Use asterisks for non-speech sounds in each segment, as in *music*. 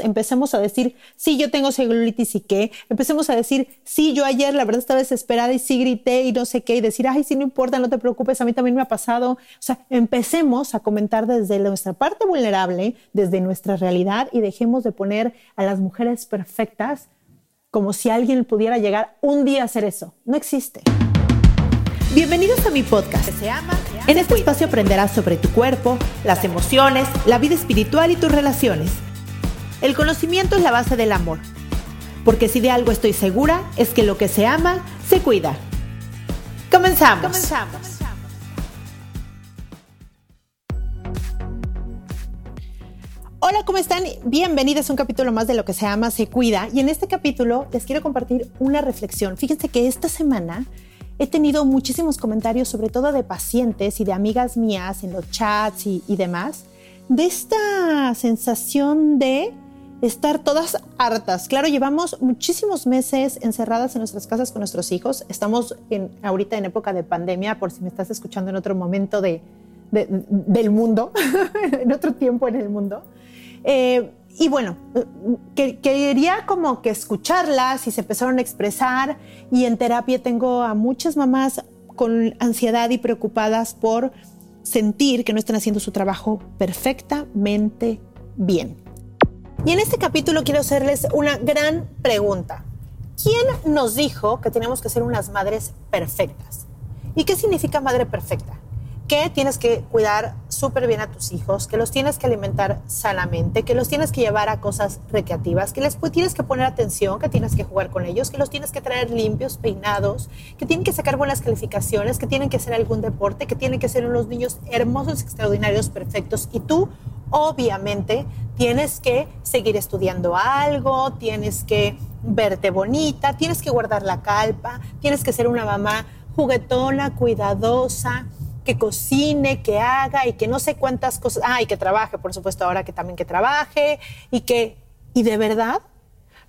Empecemos a decir, sí, yo tengo celulitis y qué. Empecemos a decir, sí, yo ayer la verdad estaba desesperada y sí grité y no sé qué. Y decir, ay, sí, no importa, no te preocupes, a mí también me ha pasado. O sea, empecemos a comentar desde nuestra parte vulnerable, desde nuestra realidad y dejemos de poner a las mujeres perfectas como si alguien pudiera llegar un día a hacer eso. No existe. Bienvenidos a mi podcast. Se ama, en este espacio aprenderás sobre tu cuerpo, las emociones, la vida espiritual y tus relaciones. El conocimiento es la base del amor, porque si de algo estoy segura es que lo que se ama, se cuida. Comenzamos. Comenzamos. Hola, ¿cómo están? Bienvenidas a un capítulo más de Lo que se ama, se cuida. Y en este capítulo les quiero compartir una reflexión. Fíjense que esta semana he tenido muchísimos comentarios, sobre todo de pacientes y de amigas mías en los chats y, y demás, de esta sensación de estar todas hartas. Claro, llevamos muchísimos meses encerradas en nuestras casas con nuestros hijos. Estamos en, ahorita en época de pandemia, por si me estás escuchando en otro momento de, del mundo, *laughs* en otro tiempo en el mundo. Eh, y bueno, que, quería como que escucharlas y se empezaron a expresar. Y en terapia tengo a muchas mamás con ansiedad y preocupadas por sentir que no están haciendo su trabajo perfectamente bien. Y en este capítulo quiero hacerles una gran pregunta. ¿Quién nos dijo que tenemos que ser unas madres perfectas? ¿Y qué significa madre perfecta? Que tienes que cuidar súper bien a tus hijos, que los tienes que alimentar sanamente, que los tienes que llevar a cosas recreativas, que les tienes que poner atención, que tienes que jugar con ellos, que los tienes que traer limpios, peinados, que tienen que sacar buenas calificaciones, que tienen que hacer algún deporte, que tienen que ser unos niños hermosos, extraordinarios, perfectos. Y tú obviamente tienes que seguir estudiando algo, tienes que verte bonita, tienes que guardar la calpa, tienes que ser una mamá juguetona, cuidadosa, que cocine, que haga y que no sé cuántas cosas, ah, que trabaje, por supuesto, ahora que también que trabaje y que, y de verdad,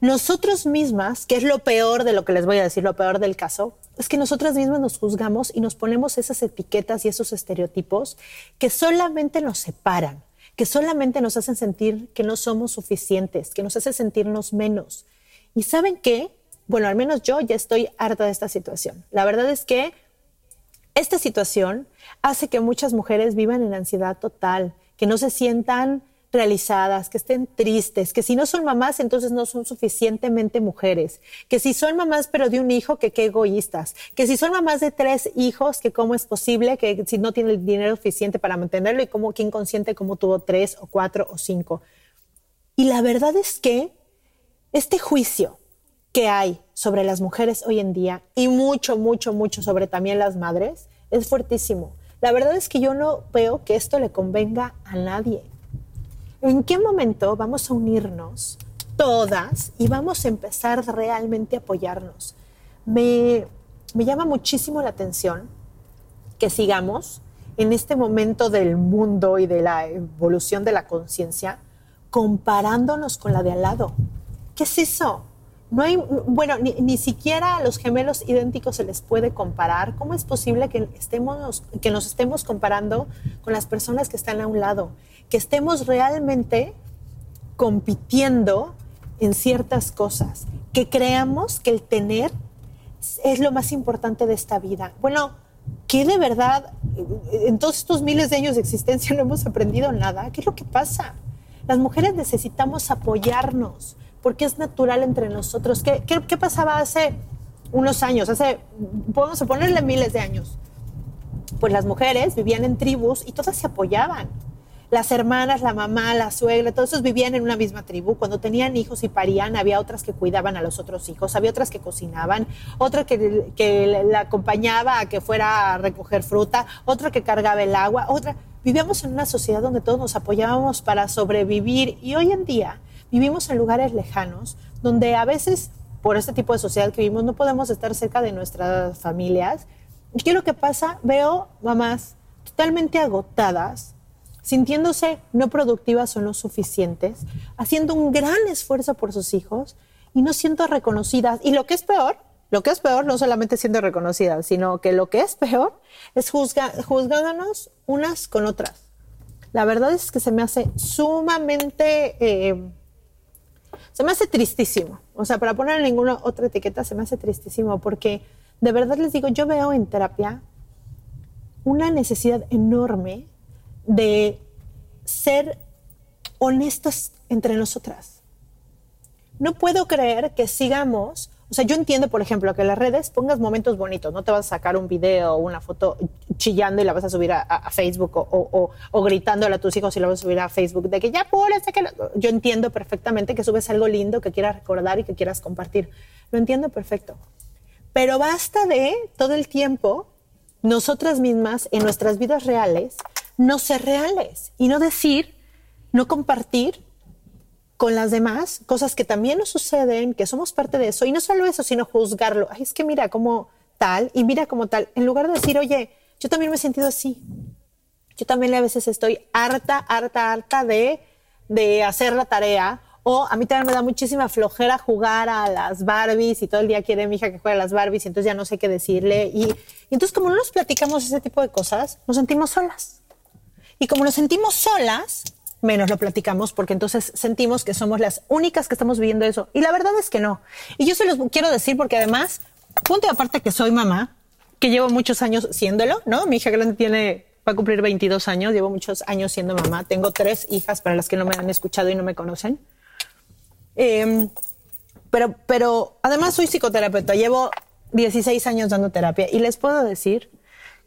nosotros mismas, que es lo peor de lo que les voy a decir, lo peor del caso, es que nosotras mismas nos juzgamos y nos ponemos esas etiquetas y esos estereotipos que solamente nos separan que solamente nos hacen sentir que no somos suficientes, que nos hace sentirnos menos. ¿Y saben qué? Bueno, al menos yo ya estoy harta de esta situación. La verdad es que esta situación hace que muchas mujeres vivan en ansiedad total, que no se sientan realizadas, que estén tristes, que si no son mamás, entonces no son suficientemente mujeres, que si son mamás pero de un hijo, que qué egoístas, que si son mamás de tres hijos, que cómo es posible, que si no tiene el dinero suficiente para mantenerlo y cómo, quién consciente cómo tuvo tres o cuatro o cinco. Y la verdad es que este juicio que hay sobre las mujeres hoy en día y mucho, mucho, mucho sobre también las madres es fuertísimo. La verdad es que yo no veo que esto le convenga a nadie. ¿En qué momento vamos a unirnos todas y vamos a empezar realmente a apoyarnos? Me, me llama muchísimo la atención que sigamos en este momento del mundo y de la evolución de la conciencia comparándonos con la de al lado. ¿Qué es eso? No hay, bueno, ni, ni, siquiera a los gemelos idénticos se les puede comparar. ¿Cómo es posible que, estemos, que nos estemos comparando con las personas que están a un lado? que estemos realmente compitiendo en ciertas cosas, que creamos que el tener es lo más importante de esta vida. Bueno, ¿qué de verdad en todos estos miles de años de existencia no hemos aprendido nada? ¿Qué es lo que pasa? Las mujeres necesitamos apoyarnos porque es natural entre nosotros. ¿Qué, qué, pasaba hace unos años? Hace, podemos ponerle miles de años. Pues las mujeres vivían en tribus y todas se apoyaban las hermanas, la mamá, la suegra, todos esos vivían en una misma tribu. Cuando tenían hijos y parían, había otras que cuidaban a los otros hijos, había otras que cocinaban, otra que, que la acompañaba a que fuera a recoger fruta, otra que cargaba el agua, otra. Vivíamos en una sociedad donde todos nos apoyábamos para sobrevivir y hoy en día vivimos en lugares lejanos donde a veces por este tipo de sociedad que vivimos no podemos estar cerca de nuestras familias. ¿Y qué es lo que pasa? Veo mamás totalmente agotadas, sintiéndose no productivas o no suficientes, haciendo un gran esfuerzo por sus hijos y no siendo reconocidas. Y lo que es peor, lo que es peor no solamente siendo reconocidas, sino que lo que es peor es juzgándonos unas con otras. La verdad es que se me hace sumamente, eh, se me hace tristísimo. O sea, para poner ninguna otra etiqueta, se me hace tristísimo porque de verdad les digo, yo veo en terapia una necesidad enorme de ser honestas entre nosotras. No puedo creer que sigamos, o sea, yo entiendo, por ejemplo, que las redes pongas momentos bonitos, no te vas a sacar un video o una foto chillando y la vas a subir a, Facebook o, o, o, gritándole a tus hijos y la vas a subir a Facebook, de que ya apúrese, que yo entiendo perfectamente que subes algo lindo que quieras recordar y que quieras compartir. Lo entiendo perfecto. Pero basta de todo el tiempo nosotras mismas en nuestras vidas reales no ser reales y no decir, no compartir con las demás cosas que también nos suceden, que somos parte de eso. Y no solo eso, sino juzgarlo. Ay, es que mira como tal y mira como tal. En lugar de decir, oye, yo también me he sentido así. Yo también a veces estoy harta, harta, harta de, de hacer la tarea. O a mí también me da muchísima flojera jugar a las Barbies y todo el día quiere mi hija que juegue a las Barbies y entonces ya no sé qué decirle. Y, y entonces como no nos platicamos ese tipo de cosas, nos sentimos solas. Y como nos sentimos solas, menos lo platicamos porque entonces sentimos que somos las únicas que estamos viviendo eso. Y la verdad es que no. Y yo se los quiero decir porque además, punto aparte que soy mamá, que llevo muchos años siéndolo, ¿no? Mi hija grande tiene, va a cumplir 22 años, llevo muchos años siendo mamá. Tengo tres hijas para las que no me han escuchado y no me conocen. Em, pero, pero además soy psicoterapeuta, llevo 16 años dando terapia y les puedo decir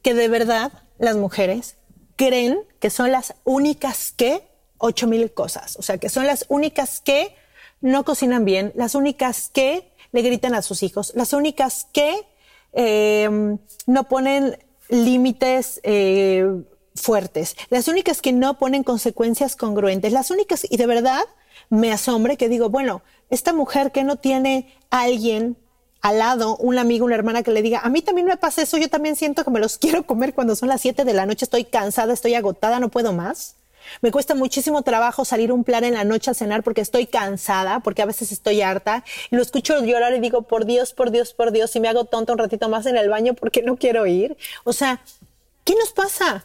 que de verdad las mujeres creen que son las únicas que ocho mil cosas, o sea, que son las únicas que no cocinan bien, las únicas que le gritan a sus hijos, las únicas que em, no ponen límites eh, fuertes, las únicas que no ponen consecuencias congruentes, las únicas, y de verdad me asombre que digo, bueno, esta mujer que no tiene a alguien al lado un amigo, una hermana que le diga, a mí también me pasa eso, yo también siento que me los *laughs* quiero comer cuando son las 7 de la noche, estoy cansada, estoy agotada, no puedo más. Me cuesta muchísimo trabajo salir un plan en la noche a cenar porque estoy cansada, porque a veces estoy harta. Y lo escucho llorar y digo, por Dios, por Dios, por Dios, y me hago tonta un ratito más en el baño porque no quiero ir. O sea, ¿qué nos pasa?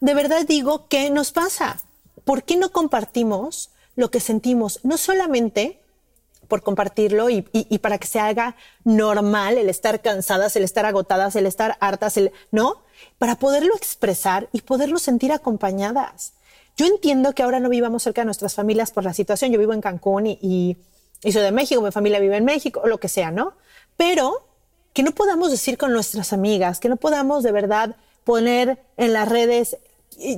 De verdad digo, ¿qué nos pasa? ¿Por qué no compartimos lo que sentimos? No solamente por compartirlo y, para que se haga normal el estar cansadas, el estar agotadas, el estar hartas, el, ¿no? Para poderlo expresar y poderlo sentir acompañadas. Yo entiendo que ahora no vivamos cerca de nuestras familias por la situación. Yo vivo en Cancún y, y, soy de México, mi familia vive en México, o lo que sea, ¿no? Pero que no podamos decir con nuestras amigas, que no podamos de verdad poner en las redes,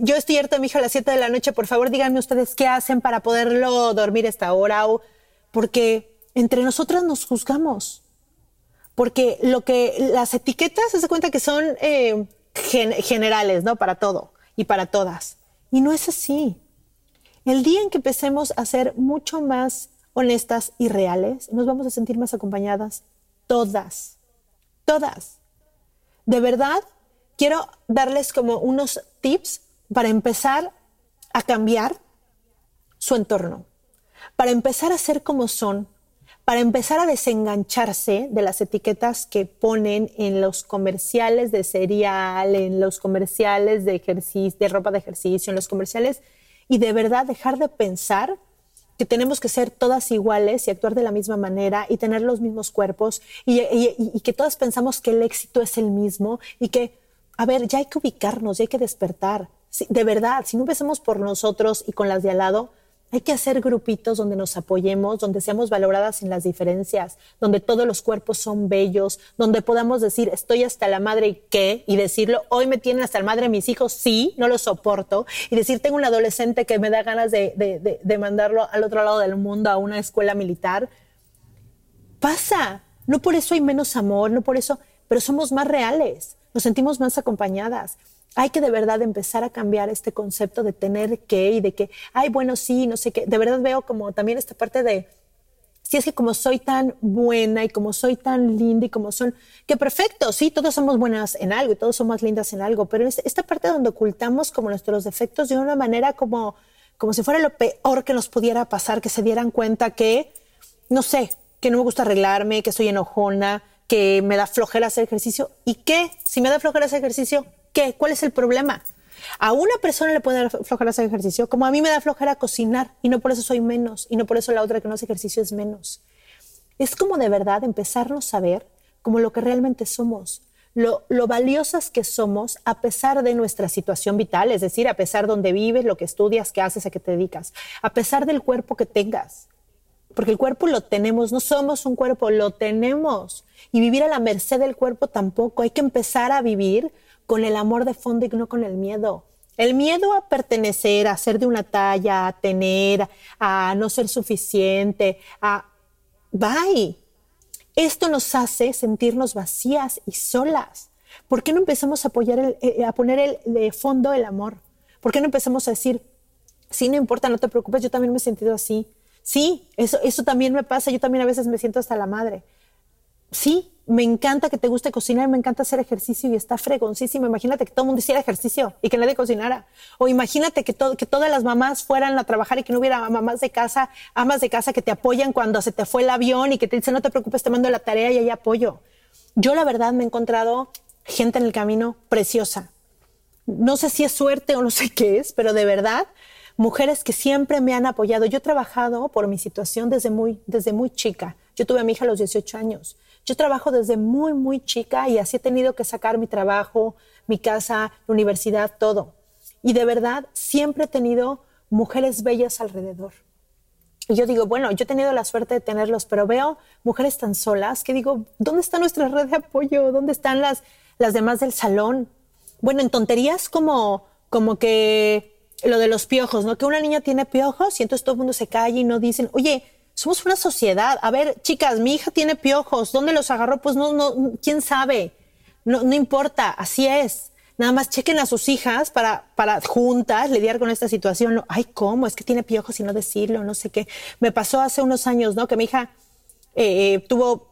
yo estoy harta, mi hija, a las 7 de la noche, por favor díganme ustedes qué hacen para poderlo dormir esta hora o porque entre nosotras nos juzgamos. Porque lo que las etiquetas se cuenta que son eh, generales, ¿no? Para todo y para todas. Y no es así. El día en que empecemos a ser mucho más honestas y reales, nos vamos a sentir más acompañadas todas, todas. De verdad, quiero darles como unos tips para empezar a cambiar su entorno para empezar a ser como son, para empezar a desengancharse de las etiquetas que ponen en los comerciales de cereal, en los comerciales de ropa de ejercicio, en los comerciales y de verdad dejar de pensar que tenemos que ser todas iguales y actuar de la misma manera y tener los mismos cuerpos y, que todas pensamos que el éxito es el mismo y que a ver, ya hay que ubicarnos, ya hay que despertar. de verdad, si no empecemos por nosotros y con las de al lado, hay que hacer grupitos donde nos apoyemos, donde seamos valoradas en las diferencias, donde todos los cuerpos son bellos, donde podamos decir, estoy hasta la madre y qué, y decirlo, hoy me tienen hasta la madre mis hijos, sí, no lo soporto, y decir, tengo un adolescente que me da ganas de, de mandarlo al otro lado del mundo a una escuela militar. Pasa, no por eso hay menos amor, no por eso, pero somos más reales, nos sentimos más acompañadas hay que de verdad empezar a cambiar este concepto de tener que y de que, ay, bueno, sí, no sé qué. De verdad veo como también esta parte de, si es que como soy tan buena y como soy tan linda y como son, que perfecto, sí, todos somos buenas en algo y todos somos lindas en algo, pero esta parte donde ocultamos como nuestros defectos de una manera como, como si fuera lo peor que nos pudiera pasar, que se dieran cuenta que, no sé, que no me gusta arreglarme, que soy enojona, que me da flojera hacer ejercicio. ¿Y qué? Si me da flojera hacer ejercicio, ¿Qué? ¿Cuál es el problema? A una persona le puede dar flojera hacer ejercicio, como a mí me da flojera cocinar y no por eso soy menos y no por eso la otra que no hace ejercicio es menos. Es como de verdad empezarnos a ver como lo que realmente somos, lo, lo valiosas que somos a pesar de nuestra situación vital, es decir, a pesar de donde vives, lo que estudias, qué haces, a qué te dedicas, a pesar del cuerpo que tengas. Porque el cuerpo lo tenemos, no somos un cuerpo, lo tenemos. Y vivir a la merced del cuerpo tampoco. Hay que empezar a vivir con el amor de fondo y no con el miedo. El miedo a pertenecer, a ser de una talla, a tener, a no ser suficiente, a... Bye. Esto nos hace sentirnos vacías y solas. ¿Por qué no empezamos a, apoyar eh, a poner el, de fondo el amor? ¿Por qué no empezamos a decir, sí, no importa, no te preocupes, yo también me he sentido así. Sí, eso, eso también me pasa, yo también a veces me siento hasta la madre. Sí, me encanta que te guste cocinar, me encanta hacer ejercicio y está fregoncísimo. Imagínate que todo el mundo hiciera ejercicio y que nadie cocinara. O imagínate que, que todas las mamás fueran a trabajar y que no hubiera mamás de casa, amas de casa que te apoyan cuando se te fue el avión y que te dicen no te preocupes, te mando la tarea y hay apoyo. Yo la verdad me he encontrado gente en el camino preciosa. No sé si es suerte o no sé qué es, pero de verdad, mujeres que siempre me han apoyado. Yo he trabajado por mi situación desde muy, desde muy chica. Yo tuve a mi hija a los 18 años. Yo trabajo desde muy, muy chica y así he tenido que sacar mi trabajo, mi casa, la universidad, todo. Y de verdad, siempre he tenido mujeres bellas alrededor. Y yo digo, bueno, yo he tenido la suerte de tenerlos, pero veo mujeres tan solas que digo, ¿dónde está nuestra red de apoyo? ¿Dónde están las, las demás del salón? Bueno, en tonterías como, como que lo de los piojos, ¿no? Que una niña tiene piojos y entonces todo el mundo se calla y no dicen, oye, somos una sociedad. A ver, chicas, mi hija tiene piojos. ¿Dónde los agarró? Pues no, no, quién sabe. No, no importa, así es. Nada más chequen a sus hijas para, para juntas lidiar con esta situación. Ay, ¿cómo? Es que tiene piojos y no decirlo, no sé qué. Me pasó hace unos años, ¿no? Que mi hija eh, eh, tuvo,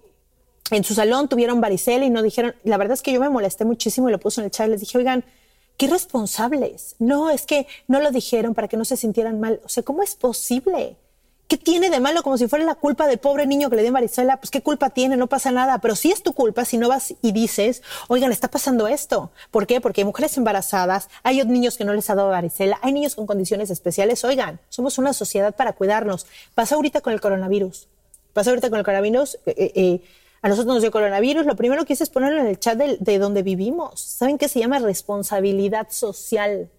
en su salón tuvieron varicela y no dijeron, la verdad es que yo me molesté muchísimo y lo puse en el chat les dije, oigan, qué responsables. No, es que no lo dijeron para que no se sintieran mal. O sea, ¿cómo es posible? ¿Qué tiene de malo como si fuera la culpa del pobre niño que le dio varicela? Pues qué culpa tiene, no pasa nada. Pero sí es tu culpa si no vas y dices, oigan, está pasando esto. ¿Por qué? Porque hay mujeres embarazadas, hay niños que no les ha dado varicela, hay niños con condiciones especiales. Oigan, somos una sociedad para cuidarnos. Pasa ahorita con el coronavirus. Pasa ahorita con el coronavirus. Eh, eh, eh, a nosotros nos dio coronavirus. Lo primero que hice es ponerlo en el chat de, de donde vivimos. ¿Saben qué se llama responsabilidad social?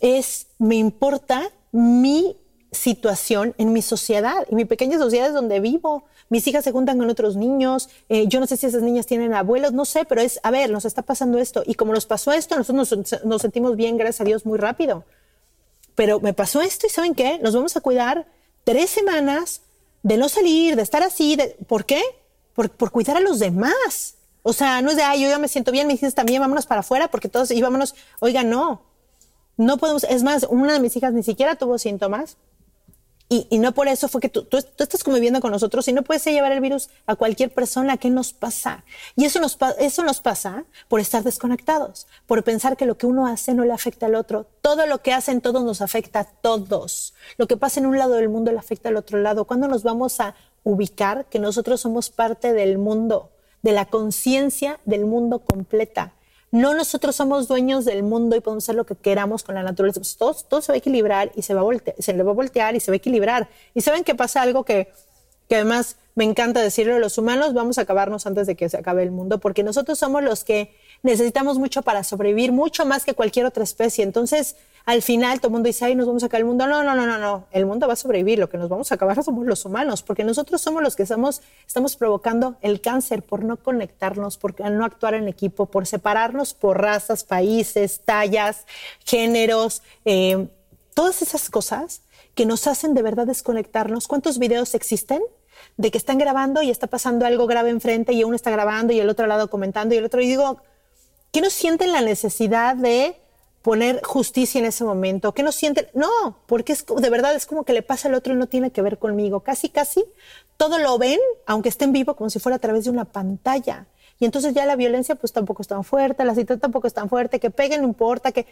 Es, me importa mi situación en mi sociedad, en mi pequeña sociedad es donde vivo. Mis hijas se juntan con otros niños, eh, yo no sé si esas niñas tienen abuelos, no sé, pero es, a ver, nos está pasando esto. Y como nos pasó esto, nosotros nos, sentimos bien, gracias a Dios, muy rápido. Pero me pasó esto y ¿saben qué? Nos vamos a cuidar tres semanas de no salir, de estar así. De, ¿Por qué? Por, por cuidar a los demás. O sea, no es de, ay, yo ya me siento bien, mis hijas también, vámonos para afuera, porque todos, y vámonos, oiga, no. No podemos, es más, una de mis hijas ni siquiera tuvo síntomas y, no por eso fue que tú, estás conviviendo con nosotros y no puedes llevar el virus a cualquier persona. ¿Qué nos pasa? Y eso nos, eso nos pasa por estar desconectados, por pensar que lo que uno hace no le afecta al otro. Todo lo que hacen todos nos afecta a todos. Lo que pasa en un lado del mundo le afecta al otro lado. ¿Cuándo nos vamos a ubicar que nosotros somos parte del mundo, de la conciencia del mundo completa? No nosotros somos dueños del mundo y podemos hacer lo que queramos con la naturaleza. Pues todo, se va a equilibrar y se, va a voltear, se le va a voltear y se va a equilibrar. Y saben que pasa algo que, que además me encanta decirlo, los humanos vamos a acabarnos antes de que se acabe el mundo, porque nosotros somos los que necesitamos mucho para sobrevivir, mucho más que cualquier otra especie. Entonces, al final, todo el mundo dice, ay, nos vamos a acabar el mundo. No, no, no, no, no. El mundo va a sobrevivir. Lo que nos vamos a acabar *laughs* somos los humanos, porque nosotros somos los que estamos, estamos provocando el cáncer por no conectarnos, por no actuar en equipo, por separarnos por razas, países, tallas, géneros, eh, todas esas cosas que nos hacen de verdad desconectarnos. ¿Cuántos videos existen? de que están grabando y está pasando algo grave enfrente y uno está grabando y el otro lado comentando y el otro. Y digo, ¿qué no sienten la necesidad de poner justicia en ese momento? ¿Qué no sienten? No, porque es, de verdad es como que le pasa al otro y no tiene que ver conmigo. Casi, casi todo lo ven, aunque estén vivo, como si fuera a través de una pantalla. Y entonces ya la violencia pues tampoco es tan fuerte, la situación tampoco es tan fuerte, que peguen no importa, que...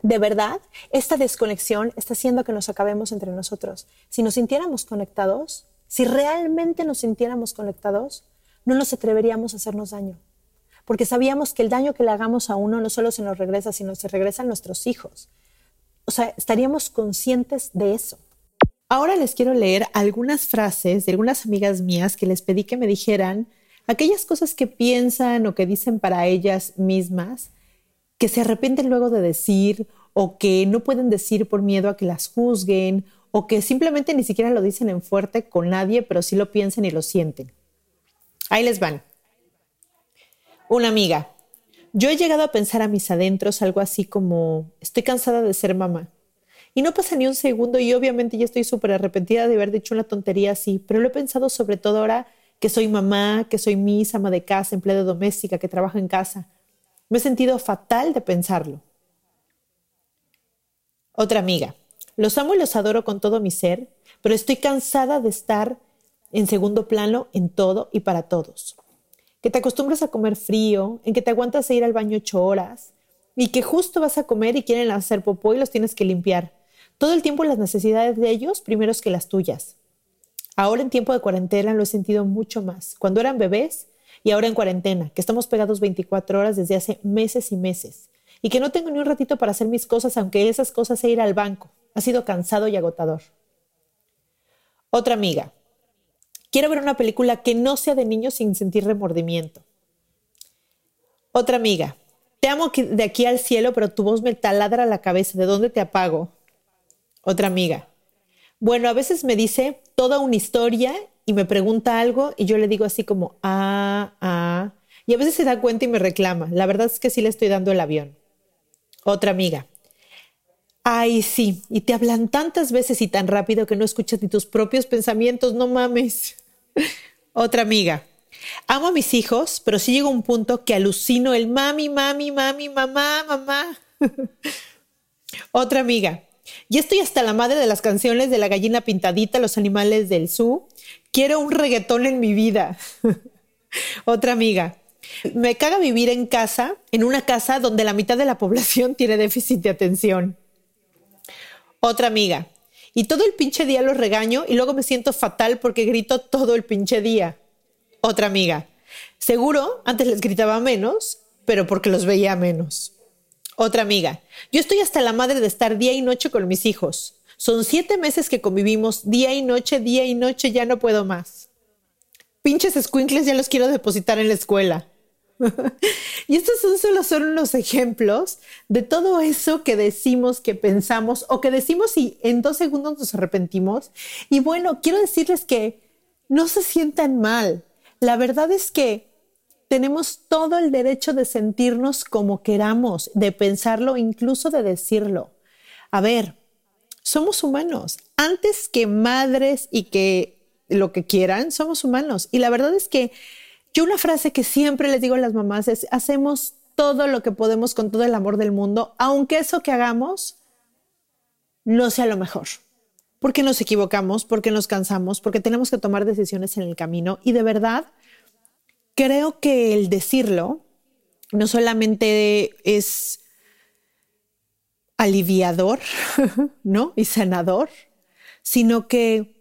De verdad, esta desconexión está haciendo que nos acabemos entre nosotros. Si nos sintiéramos conectados, si realmente nos sintiéramos conectados, no nos atreveríamos a hacernos daño. Porque sabíamos que el daño que le hagamos a uno no solo se nos regresa, sino se regresa a nuestros hijos. O sea, estaríamos conscientes de eso. Ahora les quiero leer algunas frases de algunas amigas mías que les pedí que me dijeran aquellas cosas que piensan o que dicen para ellas mismas, que se arrepienten luego de decir o que no pueden decir por miedo a que las juzguen o que simplemente ni siquiera lo dicen en fuerte con nadie, pero sí lo piensan y lo sienten. Ahí les van. Una amiga. Yo he llegado a pensar a mis adentros algo así como, estoy cansada de ser mamá. Y no pasa ni un segundo y obviamente ya estoy súper arrepentida de haber dicho una tontería así, pero lo he pensado sobre todo ahora que soy mamá, que soy mis ama de casa, empleada doméstica, que trabajo en casa. Me he sentido fatal de pensarlo. Otra amiga. Los amo y los adoro con todo mi ser, pero estoy cansada de estar en segundo plano en todo y para todos. Que te acostumbras a comer frío, en que te aguantas a ir al baño ocho horas y que justo vas a comer y quieren hacer popó y los tienes que limpiar. Todo el tiempo las necesidades de ellos primeros que las tuyas. Ahora en tiempo de cuarentena lo he sentido mucho más. Cuando eran bebés y ahora en cuarentena, que estamos pegados 24 horas desde hace meses y meses y que no tengo ni un ratito para hacer mis cosas, aunque esas cosas sea ir al banco. Ha sido cansado y agotador. Otra amiga. Quiero ver una película que no sea de niños sin sentir remordimiento. Otra amiga. Te amo de aquí al cielo, pero tu voz me taladra la cabeza. ¿De dónde te apago? Otra amiga. Bueno, a veces me dice toda una historia y me pregunta algo y yo le digo así como, ah, ah. Y a veces se da cuenta y me reclama. La verdad es que sí le estoy dando el avión. Otra amiga. Ay, sí, y te hablan tantas veces y tan rápido que no escuchas ni tus propios pensamientos, no mames. Otra amiga. Amo a mis hijos, pero sí llega un punto que alucino el mami, mami, mami, mamá, mamá. *laughs* Otra amiga. Ya estoy hasta la madre de las canciones de la gallina pintadita, los animales del zoo. Quiero un reggaetón en mi vida. *laughs* Otra amiga. Me caga vivir en casa, en una casa donde la mitad de la población *laughs* tiene déficit de atención. Otra amiga. Y todo el pinche día los regaño y luego me siento fatal porque grito todo el pinche día. Otra amiga. Seguro, antes les gritaba menos, pero porque los veía menos. Otra amiga. Yo estoy hasta la madre de estar día y noche con mis hijos. Son siete meses que convivimos día y noche, día y noche, ya no puedo más. Pinches squinkles ya los quiero depositar en la escuela. *laughs* y estos son solo son unos ejemplos de todo eso que decimos, que pensamos o que decimos y en dos segundos nos arrepentimos. Y bueno, quiero decirles que no se sientan mal. La verdad es que tenemos todo el derecho de sentirnos como queramos, de pensarlo, incluso de decirlo. A ver, somos humanos. Antes que madres y que lo que quieran, somos humanos. Y la verdad es que yo una frase que siempre les digo a las mamás es, hacemos todo lo que podemos con todo el amor del mundo, aunque eso que hagamos no sea lo mejor. Porque nos equivocamos, porque nos cansamos, porque tenemos que tomar decisiones en el camino. Y de verdad, creo que el decirlo no solamente es aliviador, *laughs* ¿no? Y sanador, sino que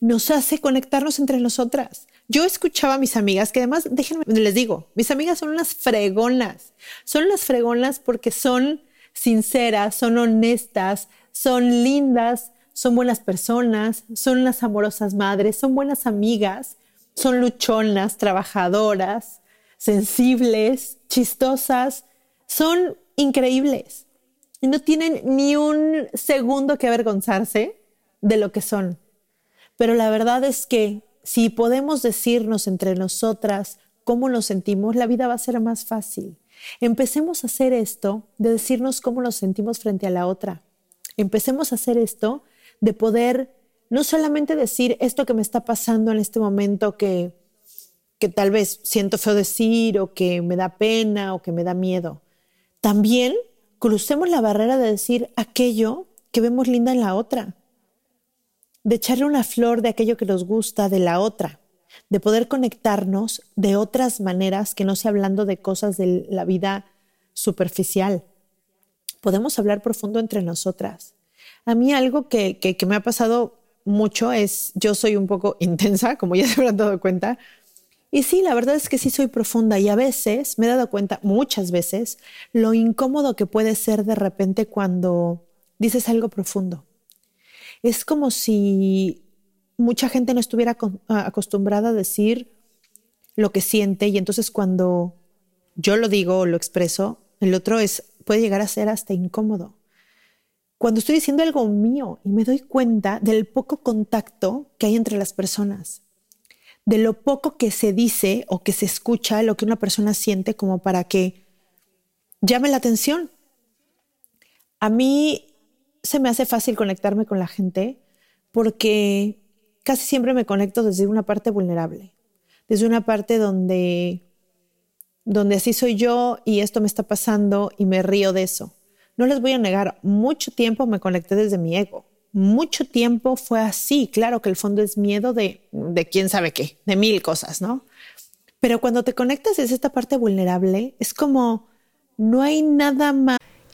nos hace conectarnos entre nosotras. Yo escuchaba a mis amigas, que además, déjenme, les digo, mis amigas son unas fregonas. Son unas fregonas porque son sinceras, son honestas, son lindas, son buenas personas, son unas amorosas madres, son buenas amigas. son luchonas, trabajadoras, sensibles, chistosas, son increíbles y no tienen ni un segundo que avergonzarse de lo que son. Pero la verdad es que si podemos decirnos entre nosotras cómo nos sentimos, la vida va a ser más fácil. Empecemos a hacer esto de decirnos cómo nos sentimos frente a la otra. Empecemos a hacer esto de poder no solamente decir esto que me está pasando en este momento que, que tal vez siento feo decir o que me da pena o que me da miedo. También crucemos la barrera de decir aquello que vemos linda en la otra, de echarle una flor de aquello que nos gusta de la otra, de poder conectarnos de otras maneras que no sea hablando de cosas de la vida superficial. Podemos hablar profundo entre nosotras. A mí algo que, que, me ha pasado mucho es, yo soy un poco *laughs* intensa, como ya se habrán dado cuenta, y sí, la verdad es que sí soy profunda y a veces me he dado cuenta, muchas veces, lo incómodo que puede ser de repente cuando dices algo profundo. Es como si mucha gente no estuviera acostumbrada a decir lo que siente y entonces cuando yo lo digo o lo expreso, el otro es puede llegar a ser hasta incómodo. Cuando estoy diciendo algo mío y me doy cuenta del poco contacto que hay entre las personas de lo poco que se dice o que se escucha, lo que una persona siente como para que llame la atención. A mí se me hace fácil conectarme con la gente porque casi siempre me conecto desde una parte vulnerable, desde una parte donde, donde así soy yo y esto me está pasando y me río de eso. No les voy a negar, mucho tiempo me conecté desde mi ego mucho tiempo fue así. Claro que el fondo es miedo de, de quién sabe qué, de mil cosas, ¿no? Pero cuando te conectas es esta parte vulnerable, es como no hay nada más.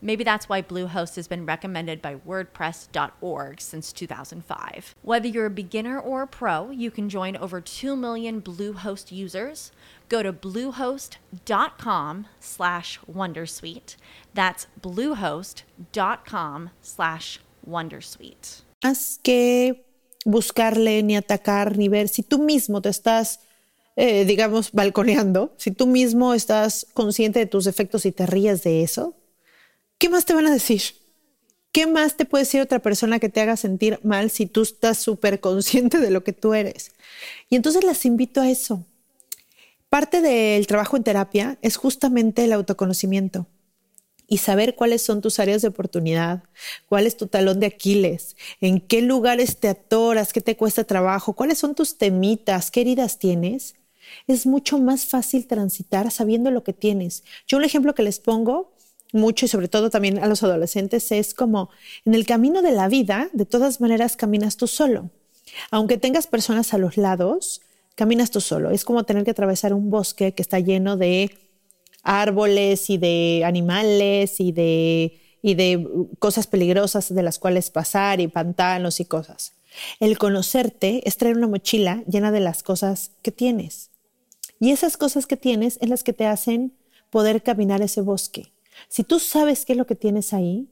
Maybe that's why Bluehost has been recommended by WordPress.org since 2005. Whether you're a beginner or a pro, you can join over 2 million Bluehost users. Go to bluehost.com slash Wondersuite. That's bluehost.com slash Wondersuite. Haz que buscarle, ni atacar, ni ver si tú mismo te estás eh, digamos, balconeando, si tú mismo estás consciente de tus defectos y te ríes de eso, ¿qué más te van a decir? ¿Qué más te puede decir otra persona que te haga sentir mal si tú estás súper consciente de lo que tú eres? Y entonces las invito a eso. Parte del trabajo en terapia es justamente el autoconocimiento y saber cuáles son tus áreas de oportunidad, cuál es tu talón de Aquiles, en qué lugares te atoras, qué te cuesta trabajo, cuáles son tus temitas, qué heridas tienes es mucho más fácil transitar sabiendo lo que tienes. Yo un ejemplo que les pongo mucho y sobre todo también a los adolescentes es como en el camino de la vida, de todas maneras caminas tú solo. Aunque tengas personas a los lados, caminas tú solo. Es como tener que atravesar un bosque que está lleno de árboles y de animales y de, y de cosas peligrosas de las cuales pasar y pantanos y cosas. El conocerte es traer una mochila llena de las cosas que tienes. Y esas cosas que tienes es las que te hacen poder caminar ese bosque. Si tú sabes qué es lo que tienes ahí,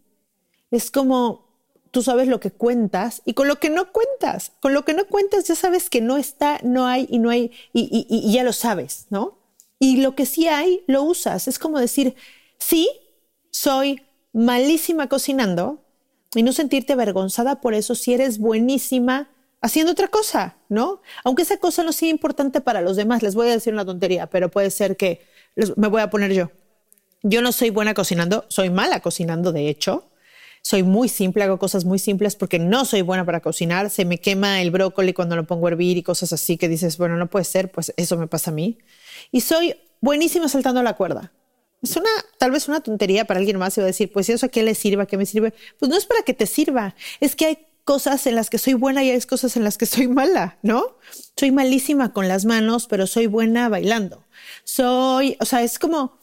es como tú sabes lo que cuentas y con lo que no cuentas, con lo que no cuentas ya sabes que no está, no hay y no hay y, ya lo sabes, ¿no? Y lo que sí hay, lo usas. Es como decir, sí, soy malísima cocinando y no sentirte avergonzada por eso si eres buenísima haciendo otra cosa, ¿no? Aunque esa cosa no sea importante para los demás, les voy a decir una tontería, pero puede ser que me voy a poner yo. Yo no soy buena cocinando, soy mala cocinando, de hecho. soy muy simple, hago cosas muy simples porque no soy buena para cocinar. Se me quema el brócoli cuando lo pongo a hervir y cosas así que dices, bueno, no puede ser, pues eso me pasa a mí. Y soy buenísima saltando la cuerda. Es una, tal vez una tontería para alguien más y va a decir, pues eso a qué le sirva, qué me sirve. Pues no es para que te sirva, es que hay cosas en las que soy buena y hay cosas en las que soy mala, ¿no? Soy malísima con las manos, pero soy buena bailando. Soy, o sea, es como,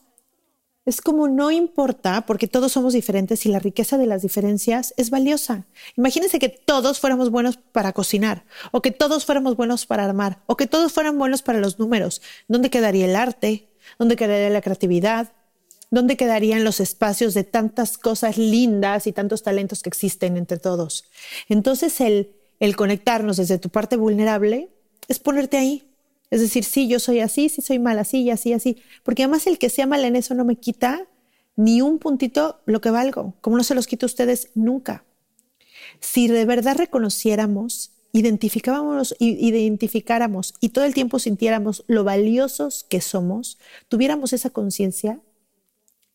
es como no importa, porque todos somos diferentes y la riqueza de las diferencias es valiosa. Imagínense que todos fuéramos buenos para cocinar, o que todos fuéramos buenos para armar, o que todos fueran buenos para los números. ¿Dónde quedaría el arte? ¿Dónde quedaría la creatividad? ¿Dónde quedarían los espacios de tantas cosas lindas y tantos talentos que existen entre todos? Entonces el, el conectarnos desde tu parte vulnerable es ponerte ahí, es decir, sí, yo soy así, sí soy mal así, y así, así. Porque además el que sea mal en eso no me quita ni un puntito lo que valgo, como no se los quito a ustedes nunca. Si de verdad reconociéramos, identificábamos, identificáramos y todo el tiempo sintiéramos lo valiosos que somos, tuviéramos esa conciencia,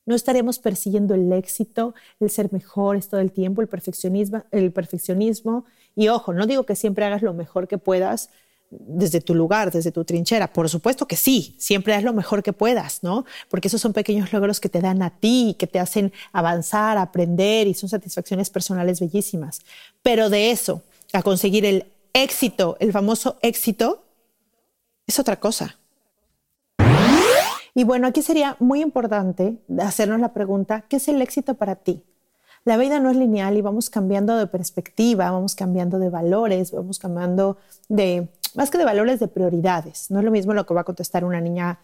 no estaríamos persiguiendo el éxito, el ser mejores todo el tiempo, el perfeccionismo, el perfeccionismo. Y ojo, no digo que siempre hagas lo mejor que puedas, desde tu lugar, desde tu trinchera. Por supuesto que sí, siempre haz lo mejor que puedas, ¿no? Porque esos son pequeños logros que te dan a ti, que te hacen avanzar, aprender y son satisfacciones personales bellísimas. Pero de eso a conseguir el éxito, el famoso éxito, es otra cosa. Y bueno, aquí sería muy importante hacernos la pregunta, ¿qué es el éxito para ti? La vida no es lineal y vamos cambiando de perspectiva, vamos cambiando de valores, vamos cambiando de más que de valores, de prioridades. No es lo mismo lo que va a contestar una niña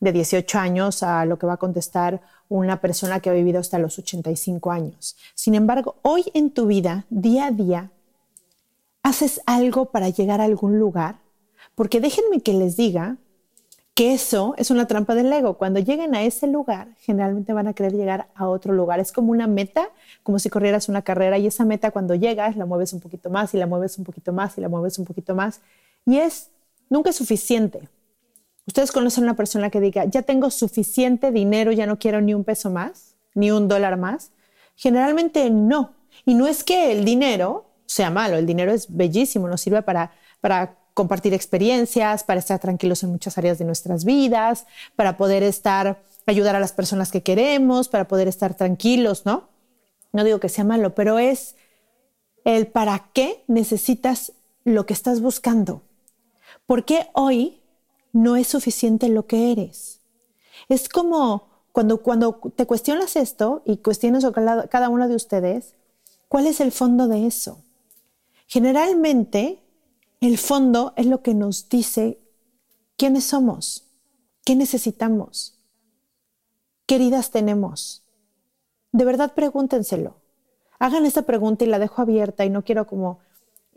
de 18 años a lo que va a contestar una persona que ha vivido hasta los 85 años. Sin embargo, hoy en tu vida, día a día, haces algo para llegar a algún lugar, porque déjenme que les diga que eso es una trampa del ego. Cuando lleguen a ese lugar, generalmente van a querer llegar a otro lugar. Es como una meta, como si corrieras una carrera y esa meta cuando llegas la mueves un poquito más y la mueves un poquito más y la mueves un poquito más es, nunca es suficiente. Ustedes conocen a una persona que diga, ya tengo suficiente dinero, ya no quiero ni un peso más, ni un dólar más. Generalmente no. Y no es que el dinero sea malo, el dinero es bellísimo, nos sirve para, para compartir experiencias, para estar tranquilos en muchas áreas de nuestras vidas, para poder estar, ayudar a las personas que queremos, para poder estar tranquilos, ¿no? No digo que sea malo, pero es el para qué necesitas lo que estás buscando. ¿Por qué hoy no es suficiente lo que eres? Es como cuando, cuando te cuestionas esto y cuestionas a cada uno de ustedes, ¿cuál es el fondo de eso? Generalmente, el fondo es lo que nos dice quiénes somos, qué necesitamos, qué heridas tenemos. De verdad, pregúntenselo. Hagan esta pregunta y la dejo abierta y no quiero como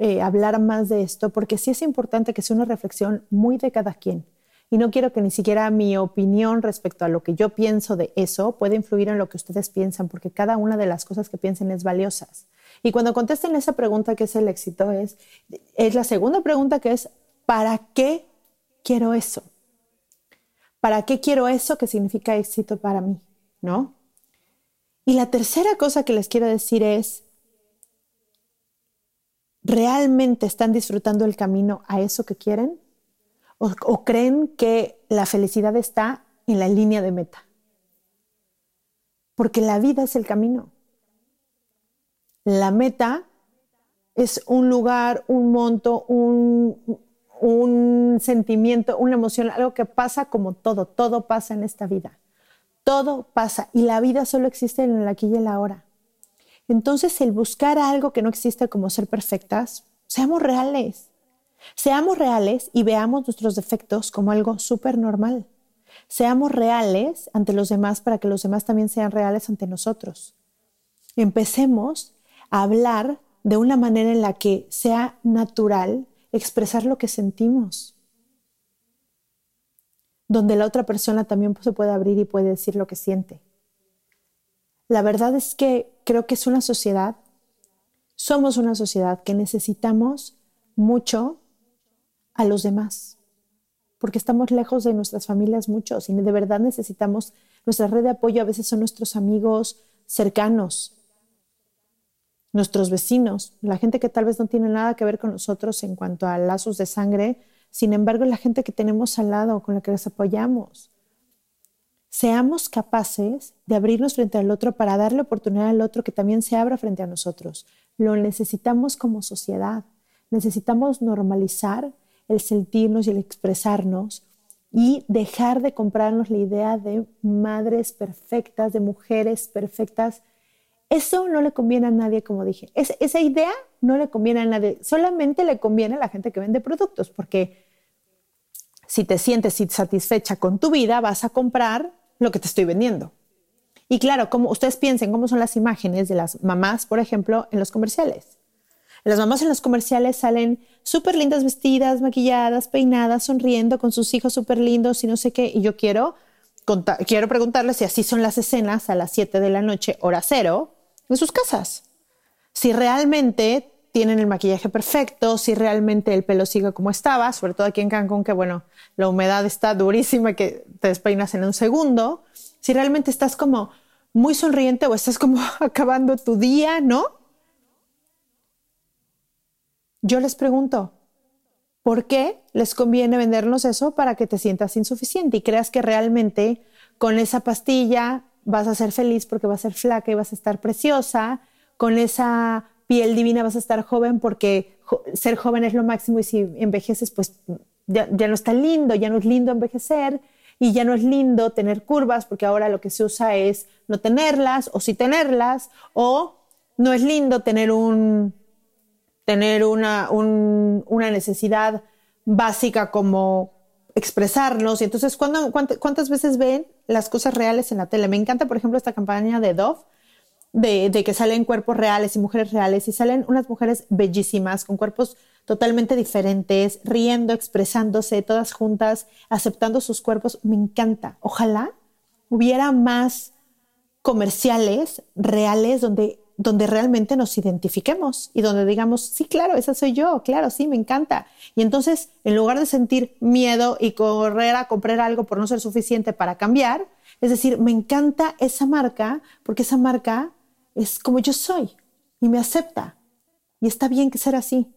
eh, hablar más de esto, porque sí es importante que sea una reflexión muy de cada quien. Y no quiero que ni siquiera mi opinión respecto a lo que yo pienso de eso pueda influir en lo que ustedes piensan, porque cada una de las cosas que piensen es valiosas. Y cuando contesten esa pregunta que es el éxito, es, es la segunda pregunta que es, ¿para qué quiero eso? ¿Para qué quiero eso que significa éxito para mí? ¿No? Y la tercera cosa que les quiero decir es, ¿realmente están disfrutando el camino a eso que quieren? ¿O, creen que la felicidad está en la línea de meta? Porque la vida es el camino. La meta es un lugar, un monto, un, un sentimiento, una emoción, algo que pasa como todo, todo pasa en esta vida. Todo pasa y la vida solo existe en el aquí y el ahora. Entonces, el buscar algo que no existe como ser perfectas, seamos reales. Seamos reales y veamos nuestros defectos como algo súper normal. Seamos reales ante los demás para que los demás también sean reales ante nosotros. Empecemos a hablar de una manera en la que sea natural expresar lo que sentimos, donde la otra persona también se puede abrir y puede decir lo que siente. La verdad es que creo que es una sociedad, somos una sociedad que necesitamos mucho a los demás, porque estamos lejos de nuestras familias muchos y de verdad necesitamos, nuestra red de apoyo a veces son nuestros amigos cercanos. nuestros vecinos, la gente que tal vez no tiene nada que ver con nosotros en cuanto a lazos de sangre, sin embargo, la gente que tenemos al lado, con la que nos apoyamos. Seamos capaces de abrirnos frente al otro para darle oportunidad al otro que también se abra frente a nosotros. Lo necesitamos como sociedad. Necesitamos normalizar el sentirnos y el expresarnos y dejar de comprarnos la idea de madres perfectas, de mujeres perfectas. Eso no le conviene a nadie, como dije. esa idea no le conviene a nadie, solamente le conviene a la gente que vende productos, porque si te sientes satisfecha con tu vida, vas a comprar lo que te estoy vendiendo. Y claro, como ustedes piensen cómo son las imágenes de las mamás, por ejemplo, en los comerciales. Las mamás en los comerciales salen súper lindas vestidas, maquilladas, peinadas, sonriendo con sus hijos súper lindos y no sé qué. Y yo quiero, quiero preguntarles si así son las escenas a las 7 de la noche, hora cero, en sus casas. Si realmente tienen el maquillaje perfecto, si realmente el pelo sigue como estaba, sobre todo aquí en Cancún, que bueno, la humedad está durísima que te despeinas en un segundo, si realmente estás como muy sonriente o estás como *laughs* acabando tu día, ¿no? Yo les pregunto, ¿por qué les conviene vendernos eso para que te sientas insuficiente y creas que realmente con esa pastilla vas a ser feliz porque vas a ser flaca y vas a estar preciosa, con esa piel divina vas a estar joven porque ser joven es lo máximo y si envejeces pues ya, no está lindo, ya no es lindo envejecer y ya no es lindo tener curvas porque ahora lo que se usa es no tenerlas o sí tenerlas o no es lindo tener un tener una, una necesidad básica como expresarnos y entonces ¿cuántas veces ven las cosas reales en la tele? Me encanta por ejemplo esta campaña de Dove de, que salen cuerpos reales y mujeres reales y salen unas mujeres bellísimas con cuerpos totalmente diferentes, riendo, expresándose, todas juntas, aceptando sus cuerpos. Me encanta. Ojalá hubiera más comerciales reales donde, donde realmente nos identifiquemos y donde digamos, sí, claro, esa soy yo, claro, sí, me encanta. Y entonces, en lugar de sentir miedo y correr a comprar algo por no ser suficiente para cambiar, es decir, me encanta esa marca porque esa marca es como yo soy y me acepta. Y está bien que ser así.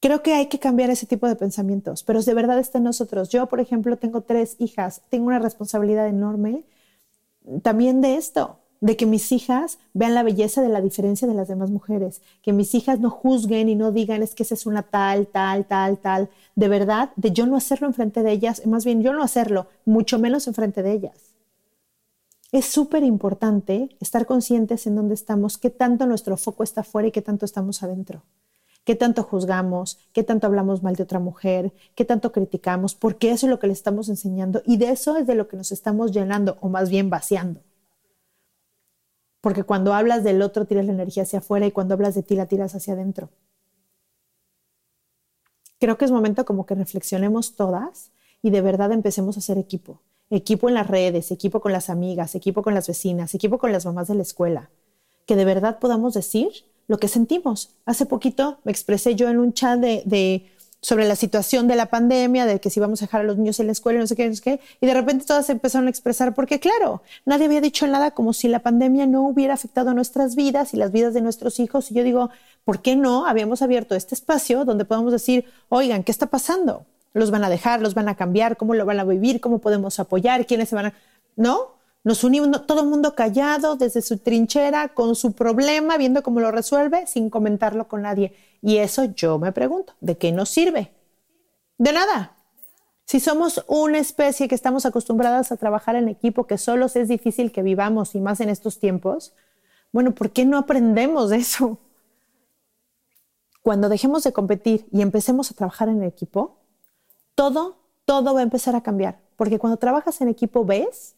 Creo que hay que cambiar ese tipo de pensamientos, pero de verdad está en nosotros. Yo, por ejemplo, tengo tres hijas, tengo una responsabilidad enorme también de esto, de que mis hijas vean la belleza de la diferencia de las demás mujeres, que mis hijas no juzguen y no digan es que esa es una tal, tal, tal, tal. De verdad, de yo no hacerlo enfrente de ellas, más bien yo no hacerlo, mucho menos enfrente de ellas es súper importante estar conscientes en dónde estamos, qué tanto nuestro foco está afuera y qué tanto estamos adentro. Qué tanto juzgamos, qué tanto hablamos mal de otra mujer, qué tanto criticamos, porque eso es lo que le estamos enseñando y de eso es de lo que nos estamos llenando o más bien vaciando. Porque cuando hablas del otro tiras la energía hacia afuera y cuando hablas de ti la tiras hacia adentro. Creo que es momento como que reflexionemos todas y de verdad empecemos a hacer equipo equipo en las redes, equipo con las amigas, equipo con las vecinas, equipo con las mamás de la escuela, que de verdad podamos decir lo que sentimos. Hace poquito me expresé yo en un chat de, sobre la situación de la pandemia, de que si vamos a dejar a los niños en la escuela, no sé qué, no sé qué, y de repente todas empezaron a expresar, porque claro, nadie había dicho nada como si la pandemia no hubiera afectado nuestras vidas y las vidas de nuestros hijos. Y yo digo, ¿por qué no habíamos abierto este espacio donde podamos decir, oigan, ¿qué está pasando? Los van a dejar, los van a cambiar, cómo lo van a vivir, cómo podemos apoyar, quiénes se van a... No, nos unimos todo el mundo callado desde su trinchera con su problema, viendo cómo lo resuelve sin comentarlo con nadie. Y eso yo me pregunto, ¿de qué nos sirve? De nada. Si somos una especie que estamos acostumbradas a trabajar en equipo, que solos es difícil que vivamos y más en estos tiempos, bueno, ¿por qué no aprendemos de eso? Cuando dejemos de competir y empecemos a trabajar en equipo, todo, todo va a empezar a cambiar. Porque cuando trabajas en equipo ves,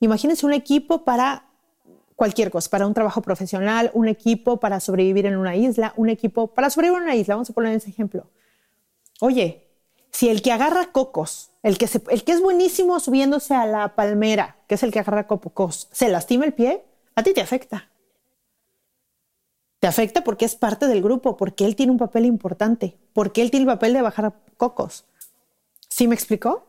imagínense un equipo para cualquier cosa, para un trabajo profesional, un equipo para sobrevivir en una isla, un equipo para sobrevivir en una isla, vamos a poner ese ejemplo. Oye, si el que agarra cocos, el que, el que es buenísimo subiéndose a la palmera, que es el que agarra cocos, se lastima el pie, a ti te afecta. Te afecta porque es parte del grupo, porque él tiene un papel importante, porque él tiene el papel de bajar cocos. ¿Sí me explicó?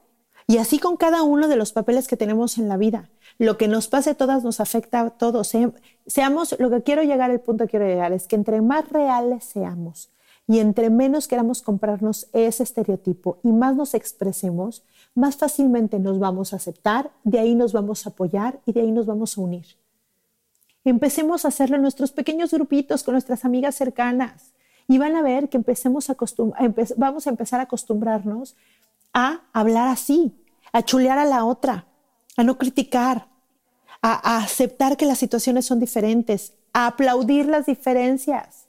Y así con cada uno de los papeles que tenemos en la vida. lo que nos pase a todas nos afecta a todos. seamos, lo que quiero llegar, el punto que quiero llegar es que entre más reales seamos y entre menos queramos comprarnos ese estereotipo y más nos expresemos, más fácilmente nos vamos a aceptar, de ahí nos vamos a apoyar y de ahí nos vamos a unir. Empecemos a hacerlo en nuestros pequeños grupitos con nuestras amigas cercanas y van a ver que empecemos a vamos a empezar a acostumbrarnos a hablar así, a chulear a la otra, a no criticar, a, aceptar que las situaciones son diferentes, a aplaudir las diferencias.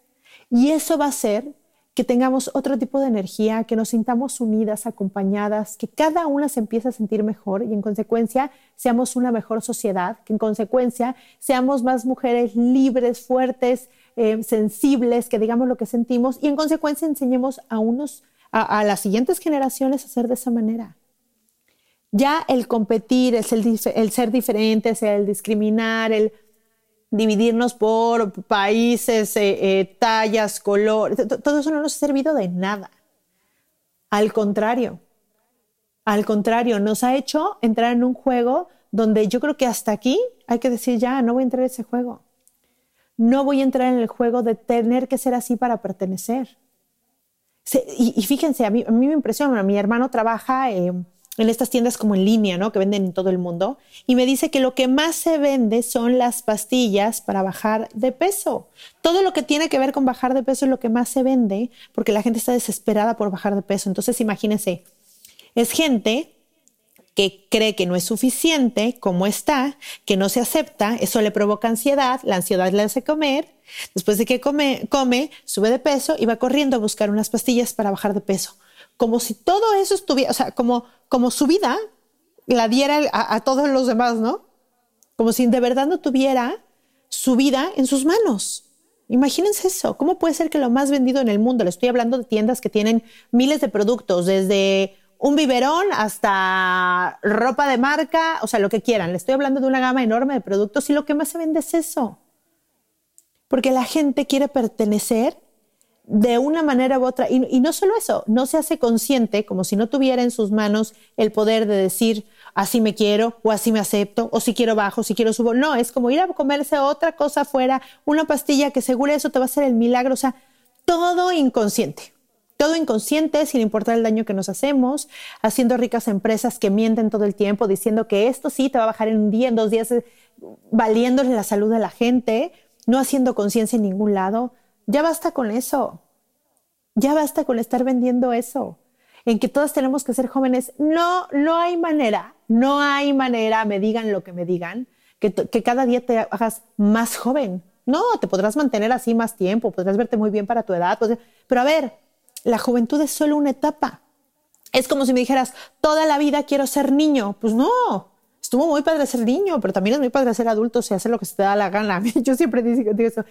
Y eso va a hacer que tengamos otro tipo de energía, que nos sintamos unidas, acompañadas, que cada una se empiece a sentir mejor y en consecuencia seamos una mejor sociedad, que en consecuencia seamos más mujeres libres, fuertes, eh, sensibles, que digamos lo que sentimos y en consecuencia enseñemos a unos, a, las siguientes generaciones hacer de esa manera. Ya el competir, es el, el ser diferentes, el discriminar, el dividirnos por países, eh, eh, tallas, colores, todo eso no nos ha servido de nada. Al contrario, al contrario, nos ha hecho entrar en un juego donde yo creo que hasta aquí hay que decir ya, no voy a entrar en ese juego. No voy a entrar en el juego de tener que ser así para pertenecer. Y, fíjense, a mí, a mí me impresiona, mi hermano trabaja eh, en estas tiendas como en línea, ¿no? Que venden en todo el mundo, y me dice que lo que más se vende son las pastillas para bajar de peso. Todo lo que tiene que ver con bajar de peso es lo que más se vende, porque la gente está desesperada por bajar de peso. Entonces, imagínense, es gente que cree que no es suficiente como está, que no se acepta, eso le provoca ansiedad, la ansiedad le hace comer, después de que come, come, sube de peso y va corriendo a buscar unas pastillas para bajar de peso. Como si todo eso estuviera, o sea, como, como su vida la diera a, a todos los demás, ¿no? Como si de verdad no tuviera su vida en sus manos. Imagínense eso. ¿Cómo puede ser que lo más vendido en el mundo, le estoy hablando de tiendas que tienen miles de productos, desde un biberón hasta ropa de marca, o sea, lo que quieran. Le estoy hablando de una gama enorme de productos y lo que más se vende es eso. Porque la gente quiere pertenecer de una manera u otra. Y, no solo eso, no se hace consciente como si no tuviera en sus manos el poder de decir, así me quiero, o así me acepto, o si quiero bajo, si quiero subo. No, es como ir a comerse otra cosa afuera, una pastilla que seguro eso te va a hacer el milagro. O sea, todo inconsciente todo inconsciente, sin importar el daño que nos hacemos, haciendo ricas empresas que mienten todo el tiempo, diciendo que esto sí te va a bajar en un día, en dos días, eh, valiéndole la salud a la gente, no haciendo conciencia en ningún lado. Ya basta con eso. Ya basta con estar vendiendo eso. En que todas tenemos que ser jóvenes. No, no hay manera, no hay manera, me digan lo que me digan, que, que cada día te hagas más joven. No, te podrás mantener así más tiempo, podrás verte muy bien para tu edad, pero a ver, la juventud es solo una etapa. Es como si me dijeras, toda la vida quiero ser niño. Pues no, estuvo muy padre ser niño, pero también es muy padre ser adulto y hacer lo que se te da la gana. *laughs* Yo siempre digo, eso.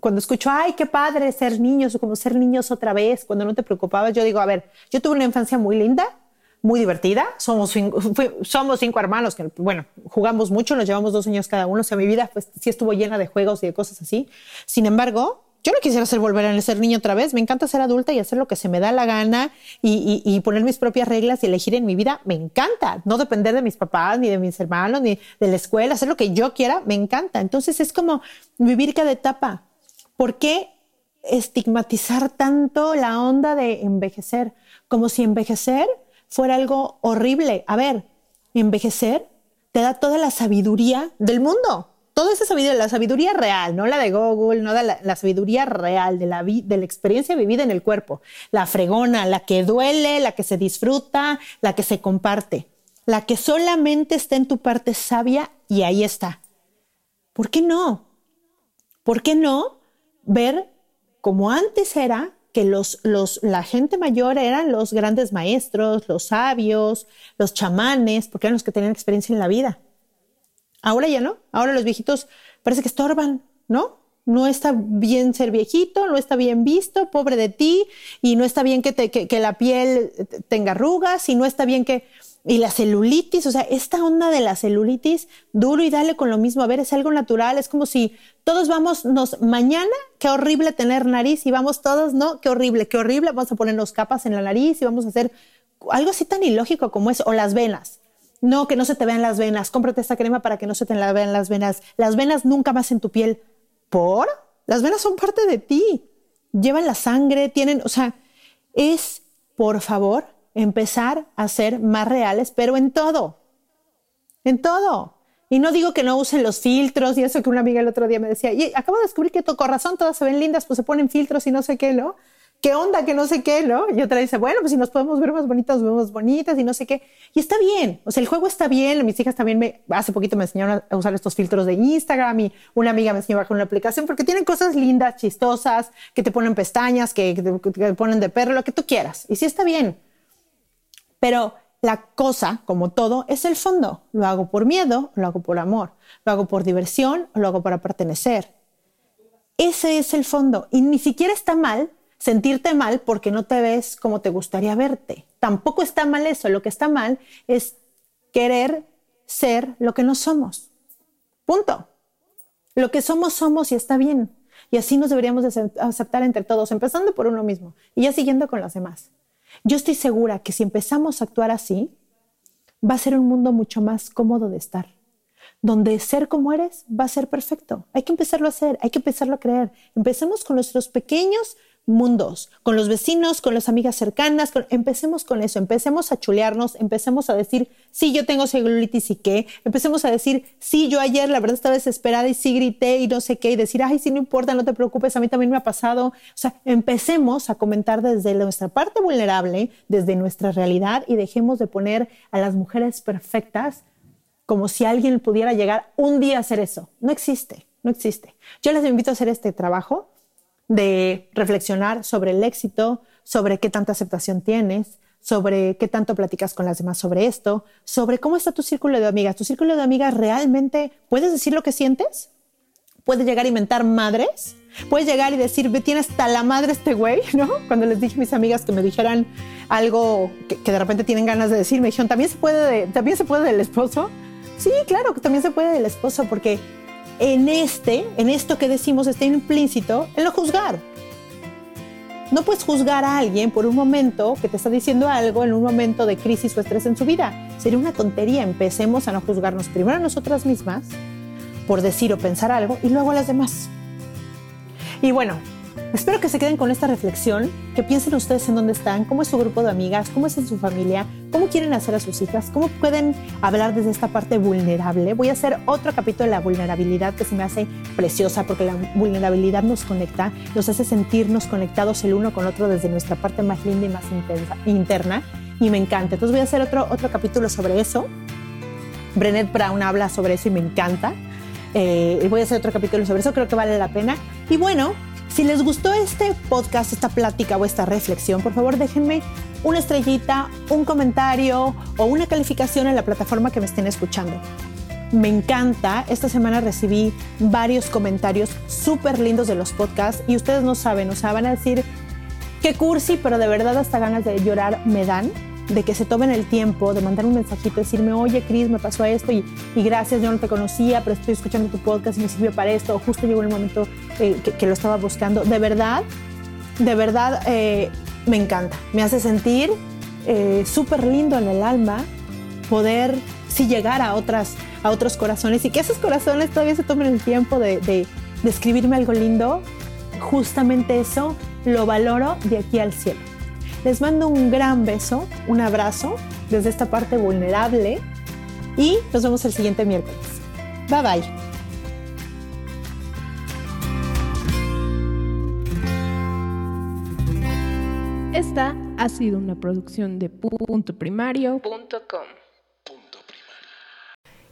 Cuando escucho, ay, qué padre ser niños, o como ser niños otra vez, cuando no te preocupabas, yo digo, a ver, yo tuve una infancia muy linda, muy divertida. Somos, *laughs* somos cinco hermanos que, bueno, jugamos mucho, nos llevamos dos años cada uno. O sea, mi vida pues, sí estuvo llena de juegos y de cosas así. Sin embargo, yo no quisiera ser volver a ser niño otra vez. Me encanta ser adulta y hacer lo que se me da la gana y, poner mis propias reglas y elegir en mi vida. Me encanta. No depender de mis papás, ni de mis hermanos, ni de la escuela. Hacer lo que yo quiera, me encanta. Entonces es como vivir cada etapa. ¿Por qué estigmatizar tanto la onda de envejecer? Como si envejecer fuera algo horrible. A ver, envejecer te da toda la sabiduría del mundo toda esa sabiduría, la sabiduría real, no la de Google, no la, sabiduría real de la, de la experiencia vivida en el cuerpo, la fregona, la que duele, la que se disfruta, la que se comparte, la que solamente está en tu parte sabia y ahí está. ¿Por qué no? ¿Por qué no ver como antes era que los, los, la gente mayor eran los grandes maestros, los sabios, los chamanes, porque eran los que tenían experiencia en la vida? Ahora ya no. Ahora los viejitos parece que estorban, ¿no? No está bien ser viejito, no está bien visto, pobre de ti, y no está bien que, que, la piel tenga arrugas, y no está bien que... Y la celulitis, o sea, esta onda de la celulitis, duro y dale con lo mismo. A ver, es algo natural, es como si todos vamos, nos, mañana, qué horrible tener nariz, y vamos todos, no, qué horrible, qué horrible, vamos a ponernos capas en la nariz y vamos a hacer algo así tan ilógico como es, o las venas no, que no se te vean las venas, cómprate esta crema para que no se te vean las venas, las venas nunca más en tu piel. ¿Por? Las venas son parte de ti, llevan la sangre, tienen, o sea, es, por favor, empezar a ser más reales, pero en todo, en todo. Y no digo que no usen los filtros y eso que una amiga el otro día me decía, y acabo de descubrir que tu corazón todas se ven lindas, pues se ponen filtros y no sé qué, ¿no? ¿Qué onda? Que no sé qué, ¿no? Y otra dice, bueno, pues si nos podemos ver más bonitas, vemos bonitas y no sé qué. Y está bien, o sea, el juego está bien. Mis hijas también me, hace poquito me enseñaron a usar estos filtros de Instagram y una amiga me enseñó a bajar una aplicación porque tienen cosas lindas, chistosas, que te ponen pestañas, que, que te ponen de perro, lo que tú quieras. Y sí está bien. Pero la cosa, como todo, es el fondo. Lo hago por miedo, lo hago por amor, lo hago por diversión lo hago para pertenecer. Ese es el fondo. Y ni siquiera está mal sentirte mal porque no te ves como te gustaría verte. Tampoco está mal eso. Lo que está mal es querer ser lo que no somos. Punto. Lo que somos, somos y está bien. Y así nos deberíamos aceptar entre todos, empezando por uno mismo y ya siguiendo con los demás. Yo estoy segura que si empezamos a actuar así, va a ser un mundo mucho más cómodo de estar, donde ser como eres va a ser perfecto. Hay que empezarlo a hacer, hay que empezarlo a creer. Empecemos con nuestros pequeños mundos, con los vecinos, con las amigas cercanas, empecemos con eso, empecemos a chulearnos, empecemos a decir, sí, yo tengo celulitis y qué, empecemos a decir, sí, yo ayer la verdad estaba desesperada y sí grité y no sé qué, y decir, ay, sí, no importa, no te preocupes, a mí también me ha pasado. O sea, empecemos a comentar desde nuestra parte vulnerable, desde nuestra realidad y dejemos de poner a las mujeres perfectas como si alguien pudiera llegar un día a hacer eso. No existe, no existe. Yo les invito a hacer este trabajo de reflexionar sobre el éxito, sobre qué tanta aceptación tienes, sobre qué tanto platicas con las demás sobre esto, sobre cómo está tu círculo de amigas. ¿Tu círculo de amigas realmente puedes decir lo que sientes? ¿Puedes llegar a inventar madres? ¿Puedes llegar y decir, tiene hasta la madre este güey? *laughs* ¿No? Cuando les dije a mis amigas que me dijeran algo que, de repente tienen ganas de decir, me dijeron, ¿también se puede, ¿también se puede del esposo? Sí, claro que también se puede del esposo, porque en este, en esto que decimos, está implícito en lo juzgar. No puedes juzgar a alguien por un momento que te está diciendo algo en un momento de crisis o estrés en su vida. Sería una tontería. Empecemos a no juzgarnos primero a nosotras mismas por decir o pensar algo y luego a las demás. Y bueno, Espero que se queden con esta reflexión, que piensen ustedes en dónde están, cómo es su grupo de amigas, cómo es en su familia, cómo quieren hacer a sus hijas, cómo pueden hablar desde esta parte vulnerable. Voy a hacer otro capítulo de la vulnerabilidad que se me hace preciosa porque la vulnerabilidad nos conecta, nos hace sentirnos conectados el uno con el otro desde nuestra parte más linda y más intensa, interna y me encanta. Entonces voy a hacer otro, otro capítulo sobre eso. Brené Brown habla sobre eso y me encanta. Eh, voy a hacer otro capítulo sobre eso, creo que vale la pena. Y bueno, si les gustó este podcast, esta plática o esta reflexión, por favor déjenme una estrellita, un comentario o una calificación en la plataforma que me estén escuchando. Me encanta. Esta semana recibí varios comentarios súper lindos de los podcasts y ustedes no saben, o sea, van a decir qué cursi, pero de verdad hasta ganas de llorar me dan de que se tomen el tiempo de mandar un mensajito, decirme, oye, Cris, me pasó esto y, gracias, yo no te conocía, pero estoy escuchando tu podcast y me sirvió para esto, o justo llegó el momento eh, que, lo estaba buscando. De verdad, de verdad, eh, me encanta. Me hace sentir eh, súper lindo en el alma poder sí llegar a, otras, a otros corazones y que esos corazones todavía se tomen el tiempo de, de, de escribirme algo lindo. Justamente eso lo valoro de aquí al cielo. Les mando un gran beso, un abrazo desde esta parte vulnerable y nos vemos el siguiente miércoles. Bye bye. Esta ha sido una producción de punto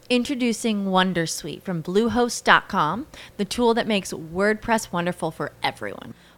Introducing Wondersuite from Bluehost.com, the tool that makes WordPress wonderful for everyone.